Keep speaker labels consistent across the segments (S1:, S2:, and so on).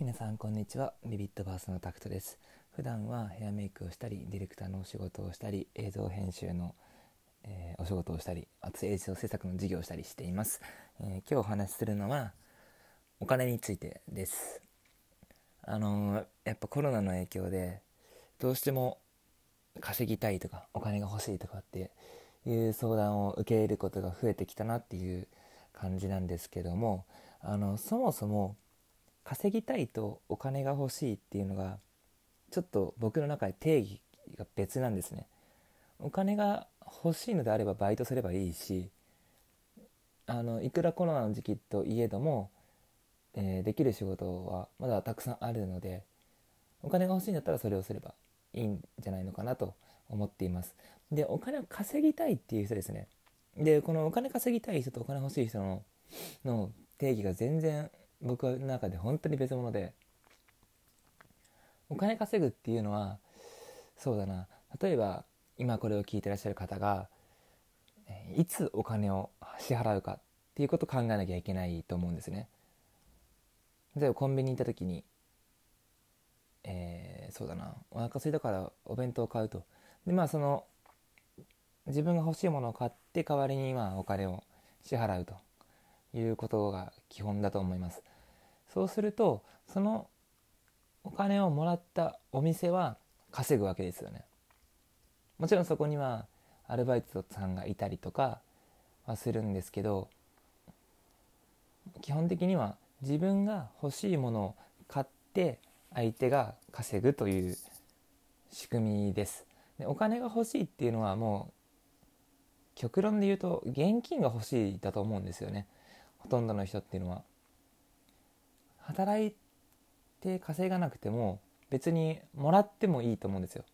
S1: 皆さんこんにちは。ビビットバースのタクトです。普段はヘアメイクをしたりディレクターのお仕事をしたり映像編集の、えー、お仕事をしたりあと映像制作の授業をしたりしています、えー、今日お話しするのはお金についてです。あのー、やっぱコロナの影響でどうしても稼ぎたいとかお金が欲しいとかっていう相談を受け入れることが増えてきたなっていう感じなんですけどもあのそもそも稼ぎたいとお金が欲しいっていうのがちょっと僕の中で定義が別なんですね。お金が欲しいのであればバイトすればいいしあのいくらコロナの時期といえども、えー、できる仕事はまだたくさんあるのでお金が欲しいんだったらそれをすればいいんじゃないのかなと思っています。でお金を稼ぎたいっていう人ですね。でこのお金稼ぎたい人とお金欲しい人のの定義が全然僕の中で本当に別物でお金稼ぐっていうのはそうだな。例えば今これを聞いてらっしゃる方がいつお金を支払うかっていうことを考えなきゃいけないと思うんですね。例えばコンビニ行った時に、えー、そうだな。お腹空いたからお弁当を買うと。でまあその自分が欲しいものを買って代わりにまあお金を支払うと。いうことが基本だと思います。そうするとそのお金をもらったお店は稼ぐわけですよね。もちろんそこにはアルバイトさんがいたりとかはするんですけど基本的には自分が欲しいものを買って相手が稼ぐという仕組みです。でお金が欲しいっていうのはもう極論で言うと現金が欲しいだと思うんですよねほとんどの人っていうのは。働いて稼がなくても別にもらってもいいと思うんですよ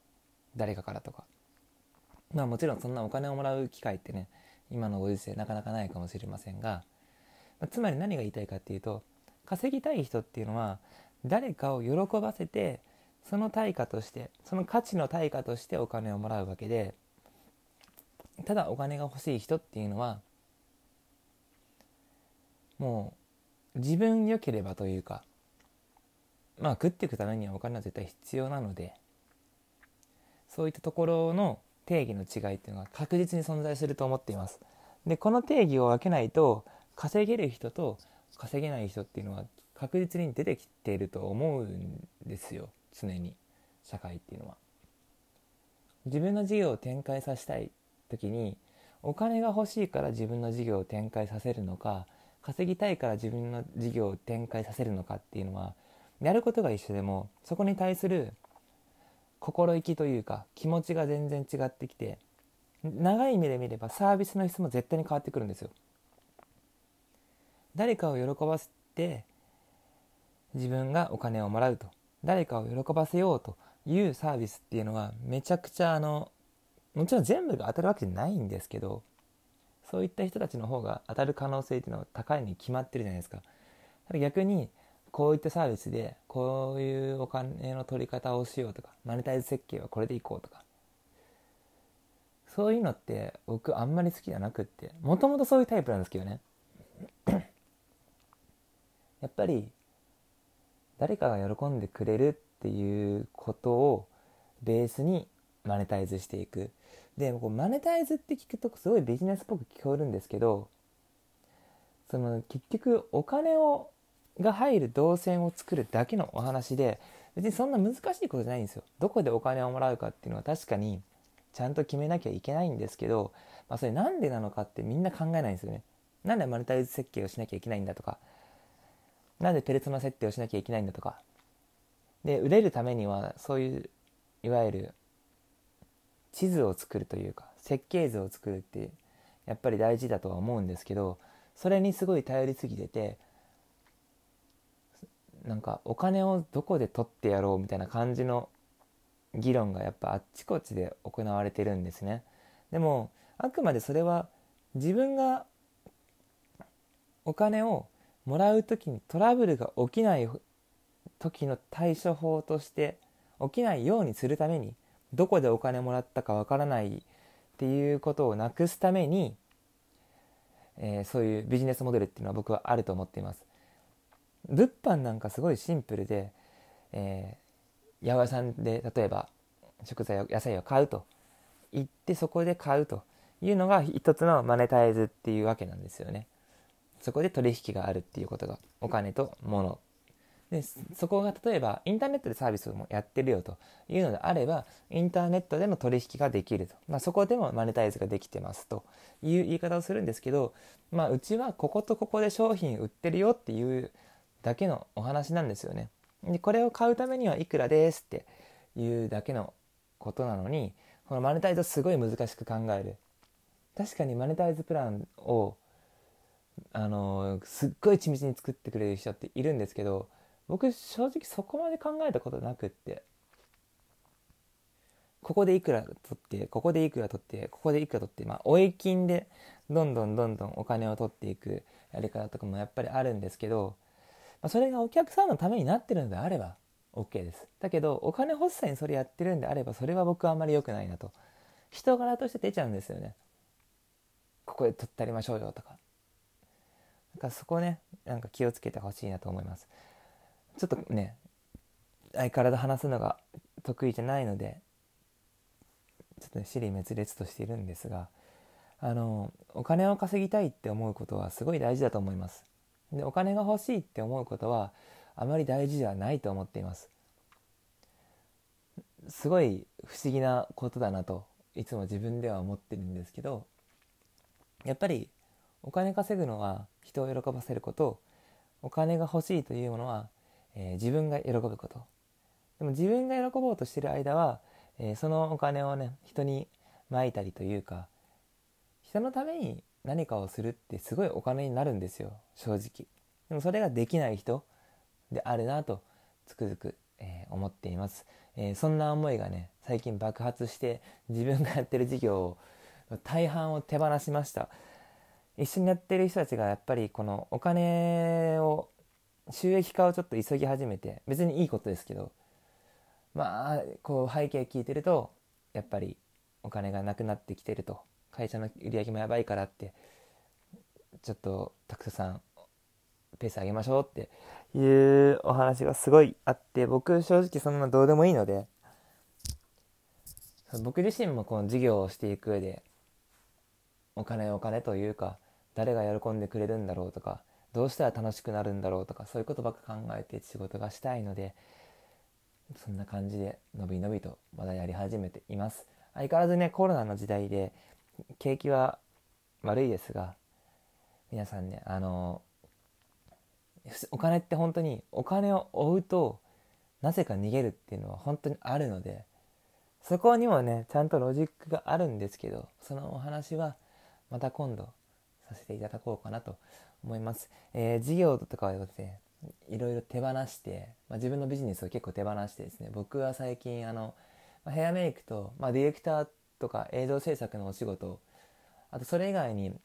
S1: 誰かからとかまあもちろんそんなお金をもらう機会ってね今のご時世なかなかないかもしれませんが、まあ、つまり何が言いたいかっていうと稼ぎたい人っていうのは誰かを喜ばせてその対価としてその価値の対価としてお金をもらうわけでただお金が欲しい人っていうのはもう自分良ければというかまあ食っていくためにはお金は絶対必要なのでそういったところの定義の違いっていうのは確実に存在すると思っています。でこの定義を分けないと稼げる人と稼げない人っていうのは確実に出てきていると思うんですよ常に社会っていうのは。自分の事業を展開させたい時にお金が欲しいから自分の事業を展開させるのか稼ぎたいから自分の事業を展開させるのかっていうのはやることが一緒でもそこに対する心意気というか気持ちが全然違ってきて長い目で見ればサービスの質も絶対に変わってくるんですよ。誰かを喜ばせて自分がお金をもらうと誰かを喜ばせようというサービスっていうのはめちゃくちゃあのもちろん全部が当たるわけじゃないんですけどそういった人たちの方が当たる可能性っていうのは高いに決まってるじゃないですか。逆にこういったサービスでこういうお金の取り方をしようとかマネタイズ設計はこれでいこうとか。そういうのって僕あんまり好きじゃなくってもともとそういうタイプなんですけどね。やっぱり誰かが喜んでくれるっていうことをベースにマネタイズしていく。でこうマネタイズって聞くとすごいビジネスっぽく聞こえるんですけどその結局お金をが入る動線を作るだけのお話で別にそんな難しいことじゃないんですよ。どこでお金をもらうかっていうのは確かにちゃんと決めなきゃいけないんですけど、まあ、それなんでなのかってみんな考えないんですよね。なんでマネタイズ設計をしなきゃいけないんだとかなんでペルソナ設定をしなきゃいけないんだとかで売れるためにはそういういわゆる地図を作るというか設計図を作るってやっぱり大事だとは思うんですけどそれにすごい頼りすぎててなんかお金をどこで取ってやろうみたいな感じの議論がやっぱあっちこっちで行われてるんですね。でもあくまでそれは自分がお金をもらう時にトラブルが起きない時の対処法として起きないようにするためにどこでお金もらったかわからないっていうことをなくすために、えー、そういうビジネスモデルっていうのは僕はあると思っています。物販なんかすごいシンプルで、えー、八百屋さんで例えば食材を野菜を買うと言ってそこで買うというのが一つのマネタイズっていうわけなんですよね。そこで取引があるっていうことがお金と物でそこが例えばインターネットでサービスをやってるよというのであればインターネットでの取引ができると、まあ、そこでもマネタイズができてますと。いう言い方をするんですけど、まあ、うちはこことここで商品売ってるよっていうだけのお話なんですよね。でこれを買うためにはいくらですっていうだけのことなのにこのマネタイズをすごい難しく考える。確かにマネタイズプランをあのすっごい緻密に作ってくれる人っているんですけど僕正直そこまで考えたことなくって。ここでいくら取ってここでいくら取ってここでいくら取ってまあ追い金でどんどんどんどんお金を取っていくやり方とかもやっぱりあるんですけど、まあ、それがお客さんのためになってるのであれば OK です。だけどお金欲しさにそれやってるんであればそれは僕はあんまり良くないなと。人柄として出ちゃうんですよね。ここで取ってありましょうよとか。なんかそこねなんか気をつけてほしいなと思います。ちょっとね相変わらず話すのが得意じゃないのでちょっとね尻滅裂としているんですがあのお金を稼ぎたいって思うことはすごい大事だと思います。でお金が欲しいって思うことはあまり大事ではないと思っています。すごい不思議なことだなといつも自分では思ってるんですけどやっぱりお金稼ぐのは人を喜ばせることお金が欲しいというものはえー、自分が喜ぶこと。でも自分が喜ぼうとしてる間は、えー、そのお金をね人にまいたりというか人のために何かをするってすごいお金になるんですよ。正直。でもそれができない人であるなとつくづく、えー、思っています、えそんな思いがね最近爆発して自分がやってる事業を大半を手放しました。一緒にやってる人たちがやっぱりこのお金を収益化をちょっと急ぎ始めて別にいいことですけどまあこう背景聞いてるとやっぱりお金がなくなってきてると会社の売り上げもやばいからってちょっとたくさんペース上げましょうっていうお話がすごいあって僕正直そんなどうでもいいので僕自身もこの事業をしていく上でお金お金というか誰が喜んでくれるんだろうとかどうしたら楽しくなるんだろうとかそういうことばっか考えて仕事がしたいのでそんな感じでのびのびとまだやり始めています。相変わらずねコロナの時代で景気は悪いですが皆さんねあのお金って本当にお金を追うとなぜか逃げるっていうのは本当にあるのでそこにもねちゃんとロジックがあるんですけどそのお話はまた今度させていただこうかなと思います。えー、事業とかはですね、いろいろ手放して、まあ、自分のビジネスを結構手放してですね、僕は最近あの、ま、ヘアメイクと、まあ、ディレクターとか映像制作のお仕事、あとそれ以外に化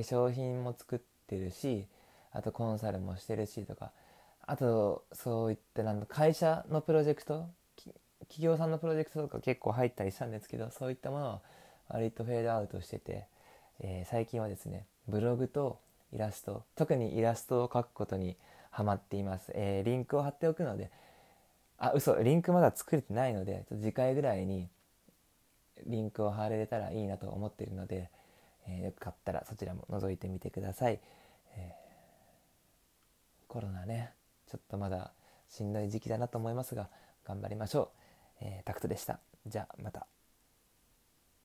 S1: 粧品も作ってるし、あとコンサルもしてるしとか、あとそういったなん会社のプロジェクト、企業さんのプロジェクトとか結構入ったりしたんですけど、そういったものは割とフェードアウトしてて、えー、最近はですね、ブログとイラスト特にイラストを描くことにハマっています、えー、リンクを貼っておくのであ嘘リンクまだ作れてないので次回ぐらいにリンクを貼れたらいいなと思っているので、えー、よかったらそちらも覗いてみてください、えー、コロナねちょっとまだしんどい時期だなと思いますが頑張りましょう、えー、タクトでした。じゃあまた。